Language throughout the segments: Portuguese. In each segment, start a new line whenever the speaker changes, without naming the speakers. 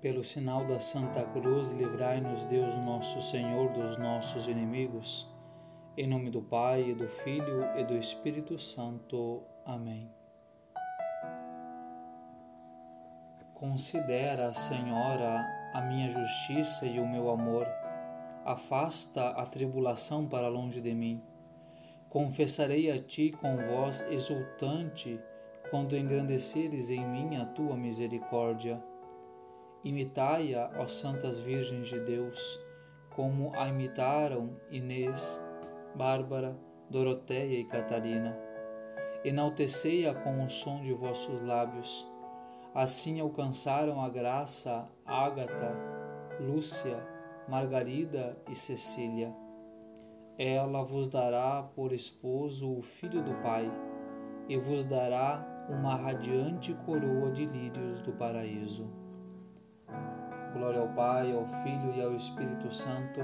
Pelo sinal da Santa Cruz, livrai-nos Deus nosso Senhor dos nossos inimigos. Em nome do Pai, e do Filho e do Espírito Santo. Amém. Considera, Senhora, a minha justiça e o meu amor. Afasta a tribulação para longe de mim. Confessarei a ti com voz exultante quando engrandeceres em mim a tua misericórdia Imitai-a, ó Santas Virgens de Deus, como a imitaram Inês, Bárbara, Doroteia e Catarina. Enaltecei-a com o som de vossos lábios. Assim alcançaram a graça Ágata, Lúcia, Margarida e Cecília. Ela vos dará por esposo o filho do Pai, e vos dará uma radiante coroa de lírios do paraíso. Glória ao Pai, ao Filho e ao Espírito Santo,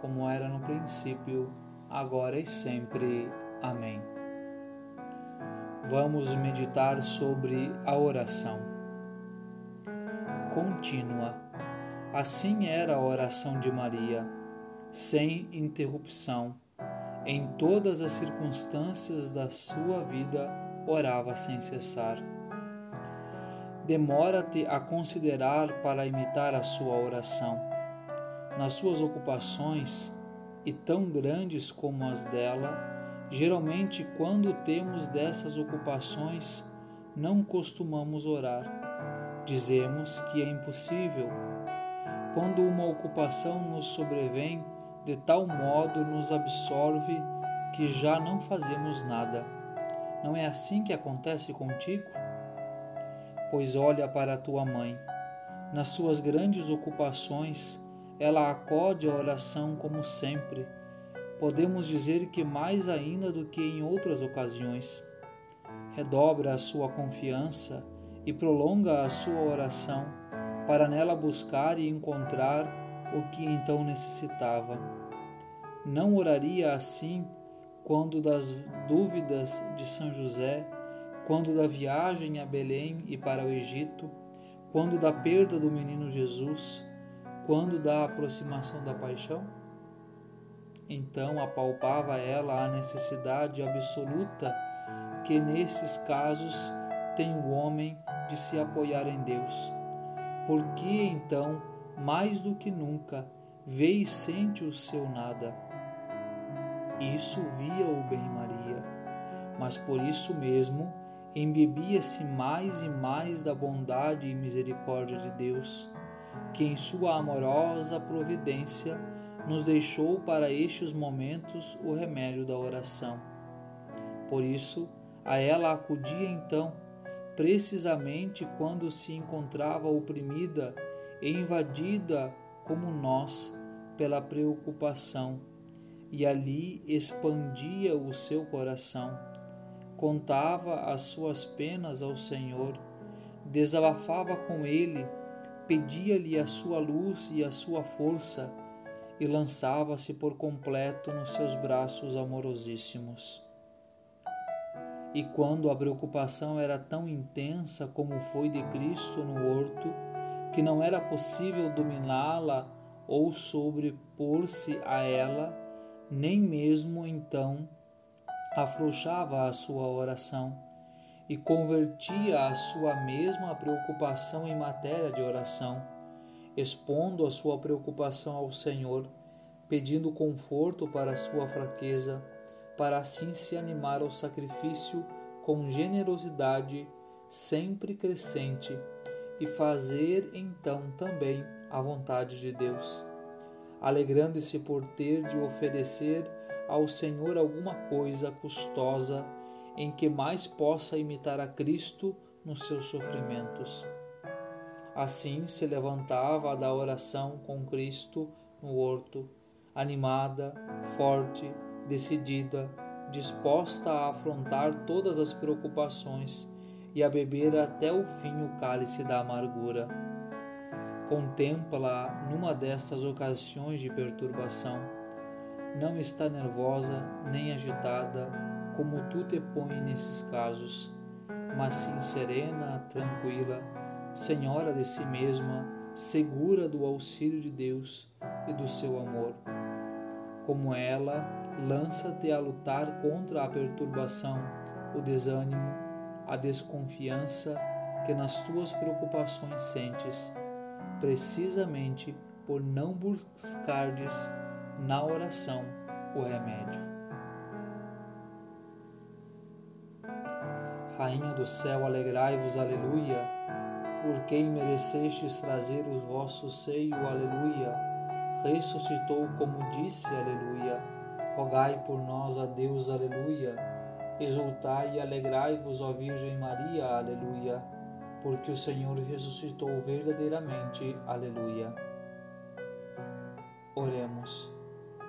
como era no princípio, agora e sempre. Amém. Vamos meditar sobre a oração contínua. Assim era a oração de Maria, sem interrupção. Em todas as circunstâncias da sua vida, orava sem cessar demora-te a considerar para imitar a sua oração. Nas suas ocupações, e tão grandes como as dela, geralmente quando temos dessas ocupações, não costumamos orar. Dizemos que é impossível. Quando uma ocupação nos sobrevém, de tal modo nos absorve que já não fazemos nada. Não é assim que acontece contigo? Pois olha para tua mãe. Nas suas grandes ocupações, ela acode à oração como sempre. Podemos dizer que mais ainda do que em outras ocasiões. Redobra a sua confiança e prolonga a sua oração para nela buscar e encontrar o que então necessitava. Não oraria assim quando das dúvidas de São José quando da viagem a Belém e para o Egito, quando da perda do menino Jesus, quando da aproximação da paixão? Então apalpava ela a necessidade absoluta que nesses casos tem o homem de se apoiar em Deus. Porque então, mais do que nunca, vê e sente o seu nada. Isso via o bem Maria, mas por isso mesmo embebia-se mais e mais da bondade e misericórdia de Deus, que em sua amorosa providência nos deixou para estes momentos o remédio da oração. Por isso, a ela acudia então, precisamente quando se encontrava oprimida e invadida como nós pela preocupação, e ali expandia o seu coração contava as suas penas ao Senhor, desabafava com ele, pedia-lhe a sua luz e a sua força e lançava-se por completo nos seus braços amorosíssimos. E quando a preocupação era tão intensa como foi de Cristo no horto, que não era possível dominá-la ou sobrepor-se a ela, nem mesmo então afrouxava a sua oração e convertia a sua mesma preocupação em matéria de oração, expondo a sua preocupação ao Senhor, pedindo conforto para a sua fraqueza, para assim se animar ao sacrifício com generosidade sempre crescente e fazer então também a vontade de Deus, alegrando-se por ter de oferecer ao Senhor alguma coisa custosa em que mais possa imitar a Cristo nos seus sofrimentos. Assim se levantava da oração com Cristo no horto, animada, forte, decidida, disposta a afrontar todas as preocupações e a beber até o fim o cálice da amargura. Contempla numa destas ocasiões de perturbação não está nervosa nem agitada, como tu te pões nesses casos, mas sim serena, tranquila, senhora de si mesma, segura do auxílio de Deus e do seu amor. Como ela, lança-te a lutar contra a perturbação, o desânimo, a desconfiança que nas tuas preocupações sentes, precisamente por não buscardes na oração o remédio. Rainha do céu, alegrai-vos, aleluia, por quem merecestes trazer o vosso seio, aleluia. Ressuscitou como disse, aleluia. Rogai por nós a Deus, aleluia. Exultai e alegrai-vos, ó Virgem Maria, aleluia, porque o Senhor ressuscitou verdadeiramente, aleluia. Oremos.